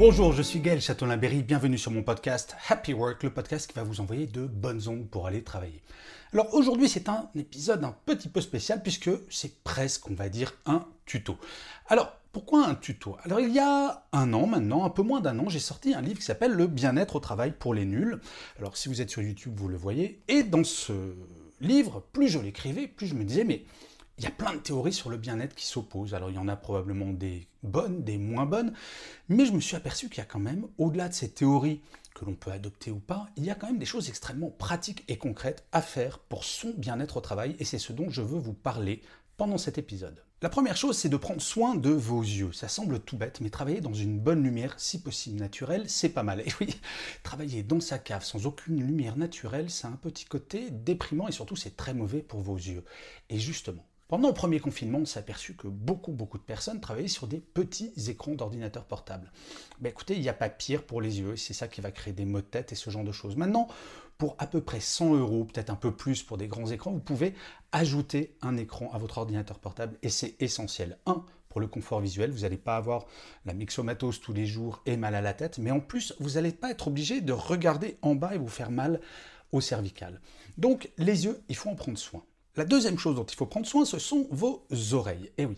Bonjour, je suis Gaël Châtelain-Berry, bienvenue sur mon podcast Happy Work, le podcast qui va vous envoyer de bonnes ondes pour aller travailler. Alors aujourd'hui c'est un épisode un petit peu spécial puisque c'est presque, on va dire, un tuto. Alors pourquoi un tuto? Alors il y a un an maintenant, un peu moins d'un an, j'ai sorti un livre qui s'appelle Le bien-être au travail pour les nuls. Alors si vous êtes sur YouTube, vous le voyez. Et dans ce livre, plus je l'écrivais, plus je me disais, mais il y a plein de théories sur le bien-être qui s'opposent. Alors il y en a probablement des bonnes, des moins bonnes, mais je me suis aperçu qu'il y a quand même, au-delà de ces théories que l'on peut adopter ou pas, il y a quand même des choses extrêmement pratiques et concrètes à faire pour son bien-être au travail, et c'est ce dont je veux vous parler pendant cet épisode. La première chose, c'est de prendre soin de vos yeux. Ça semble tout bête, mais travailler dans une bonne lumière, si possible naturelle, c'est pas mal. Et oui, travailler dans sa cave sans aucune lumière naturelle, c'est un petit côté déprimant et surtout c'est très mauvais pour vos yeux. Et justement, pendant le premier confinement, on s'est aperçu que beaucoup, beaucoup de personnes travaillaient sur des petits écrans d'ordinateur portable. Ben écoutez, il n'y a pas pire pour les yeux, c'est ça qui va créer des maux de tête et ce genre de choses. Maintenant, pour à peu près 100 euros, peut-être un peu plus pour des grands écrans, vous pouvez ajouter un écran à votre ordinateur portable et c'est essentiel. Un, pour le confort visuel, vous n'allez pas avoir la mixomatose tous les jours et mal à la tête, mais en plus, vous n'allez pas être obligé de regarder en bas et vous faire mal au cervical. Donc, les yeux, il faut en prendre soin. La deuxième chose dont il faut prendre soin, ce sont vos oreilles. Et eh oui,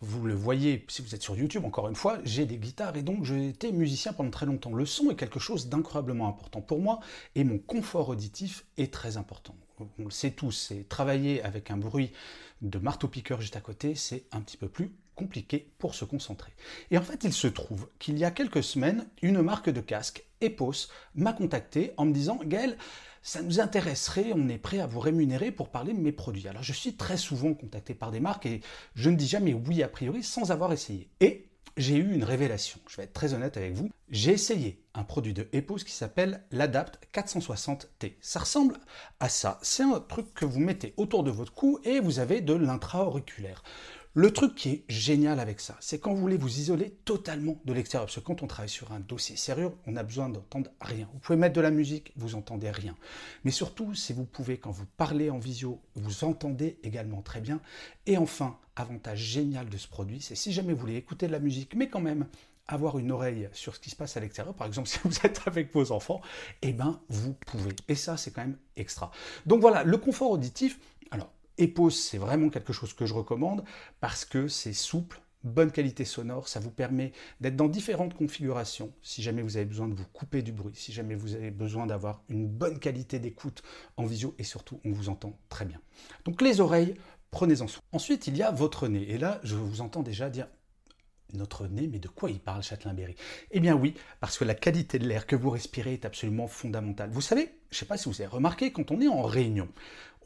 vous le voyez si vous êtes sur YouTube, encore une fois, j'ai des guitares et donc j'ai été musicien pendant très longtemps. Le son est quelque chose d'incroyablement important pour moi et mon confort auditif est très important. On le sait tous, c'est travailler avec un bruit de marteau-piqueur juste à côté, c'est un petit peu plus compliqué pour se concentrer. Et en fait, il se trouve qu'il y a quelques semaines, une marque de casque, Epos, m'a contacté en me disant Gaël, ça nous intéresserait, on est prêt à vous rémunérer pour parler de mes produits. Alors je suis très souvent contacté par des marques et je ne dis jamais oui a priori sans avoir essayé. Et j'ai eu une révélation, je vais être très honnête avec vous. J'ai essayé un produit de Epos qui s'appelle l'Adapt 460T. Ça ressemble à ça. C'est un truc que vous mettez autour de votre cou et vous avez de l'intra-auriculaire. Le truc qui est génial avec ça, c'est quand vous voulez vous isoler totalement de l'extérieur. Parce que quand on travaille sur un dossier sérieux, on a besoin d'entendre rien. Vous pouvez mettre de la musique, vous entendez rien. Mais surtout, si vous pouvez, quand vous parlez en visio, vous entendez également très bien. Et enfin, avantage génial de ce produit, c'est si jamais vous voulez écouter de la musique, mais quand même avoir une oreille sur ce qui se passe à l'extérieur, par exemple si vous êtes avec vos enfants, eh ben vous pouvez. Et ça, c'est quand même extra. Donc voilà, le confort auditif, alors Epos, c'est vraiment quelque chose que je recommande parce que c'est souple, bonne qualité sonore, ça vous permet d'être dans différentes configurations si jamais vous avez besoin de vous couper du bruit, si jamais vous avez besoin d'avoir une bonne qualité d'écoute en visio et surtout on vous entend très bien. Donc les oreilles, prenez-en soin. Ensuite, il y a votre nez et là, je vous entends déjà dire notre nez, mais de quoi il parle Châtelain-Berry? Eh bien oui, parce que la qualité de l'air que vous respirez est absolument fondamentale. Vous savez, je ne sais pas si vous avez remarqué, quand on est en réunion,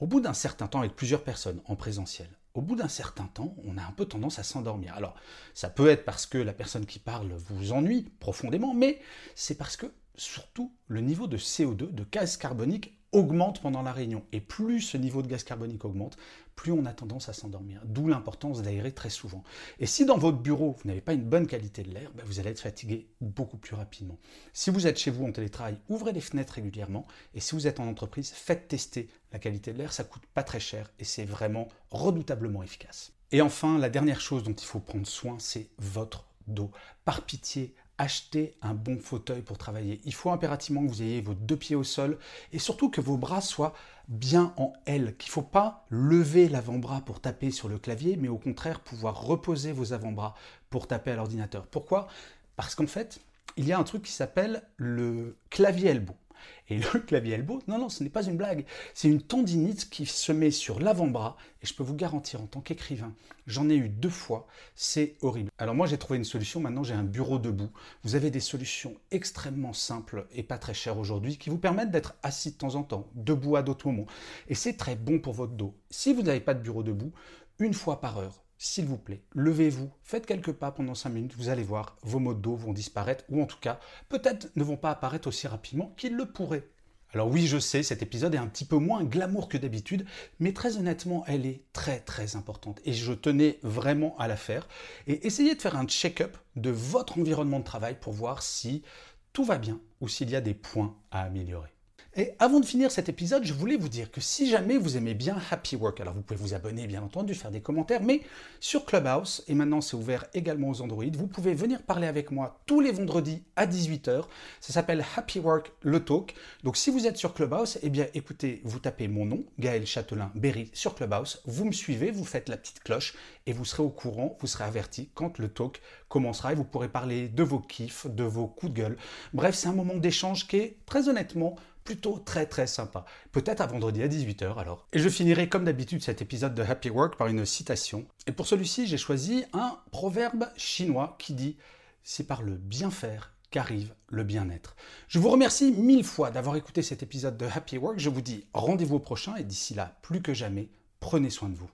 au bout d'un certain temps avec plusieurs personnes en présentiel, au bout d'un certain temps, on a un peu tendance à s'endormir. Alors, ça peut être parce que la personne qui parle vous ennuie profondément, mais c'est parce que surtout le niveau de CO2, de gaz carbonique, augmente pendant la réunion. Et plus ce niveau de gaz carbonique augmente, plus on a tendance à s'endormir. D'où l'importance d'aérer très souvent. Et si dans votre bureau, vous n'avez pas une bonne qualité de l'air, ben, vous allez être fatigué beaucoup plus rapidement. Si vous êtes chez vous en télétravail, ouvrez les fenêtres régulièrement. Et si vous êtes en entreprise, faites tester la qualité de l'air. Ça coûte pas très cher et c'est vraiment redoutablement efficace. Et enfin, la dernière chose dont il faut prendre soin, c'est votre dos. Par pitié, achetez un bon fauteuil pour travailler. Il faut impérativement que vous ayez vos deux pieds au sol et surtout que vos bras soient bien en L, qu'il ne faut pas lever l'avant-bras pour taper sur le clavier, mais au contraire pouvoir reposer vos avant-bras pour taper à l'ordinateur. Pourquoi? Parce qu'en fait, il y a un truc qui s'appelle le clavier elbow. Et le clavier elbow, non, non, ce n'est pas une blague. C'est une tendinite qui se met sur l'avant-bras. Et je peux vous garantir, en tant qu'écrivain, j'en ai eu deux fois. C'est horrible. Alors moi, j'ai trouvé une solution. Maintenant, j'ai un bureau debout. Vous avez des solutions extrêmement simples et pas très chères aujourd'hui qui vous permettent d'être assis de temps en temps, debout à d'autres moments. Et c'est très bon pour votre dos. Si vous n'avez pas de bureau debout, une fois par heure, s'il vous plaît, levez-vous, faites quelques pas pendant 5 minutes, vous allez voir, vos maux de dos vont disparaître, ou en tout cas, peut-être ne vont pas apparaître aussi rapidement qu'ils le pourraient. Alors oui, je sais, cet épisode est un petit peu moins glamour que d'habitude, mais très honnêtement, elle est très très importante et je tenais vraiment à la faire. Et essayez de faire un check-up de votre environnement de travail pour voir si tout va bien ou s'il y a des points à améliorer. Et avant de finir cet épisode, je voulais vous dire que si jamais vous aimez bien Happy Work, alors vous pouvez vous abonner bien entendu, faire des commentaires, mais sur Clubhouse, et maintenant c'est ouvert également aux Android, vous pouvez venir parler avec moi tous les vendredis à 18h. Ça s'appelle Happy Work le Talk. Donc si vous êtes sur Clubhouse, eh bien écoutez, vous tapez mon nom, Gaël Châtelain Berry sur Clubhouse, vous me suivez, vous faites la petite cloche et vous serez au courant, vous serez averti quand le talk commencera et vous pourrez parler de vos kiffs, de vos coups de gueule. Bref, c'est un moment d'échange qui est très honnêtement plutôt très très sympa. Peut-être à vendredi à 18h alors. Et je finirai comme d'habitude cet épisode de Happy Work par une citation. Et pour celui-ci, j'ai choisi un proverbe chinois qui dit C'est par le bien faire qu'arrive le bien-être. Je vous remercie mille fois d'avoir écouté cet épisode de Happy Work. Je vous dis rendez-vous au prochain et d'ici là, plus que jamais, prenez soin de vous.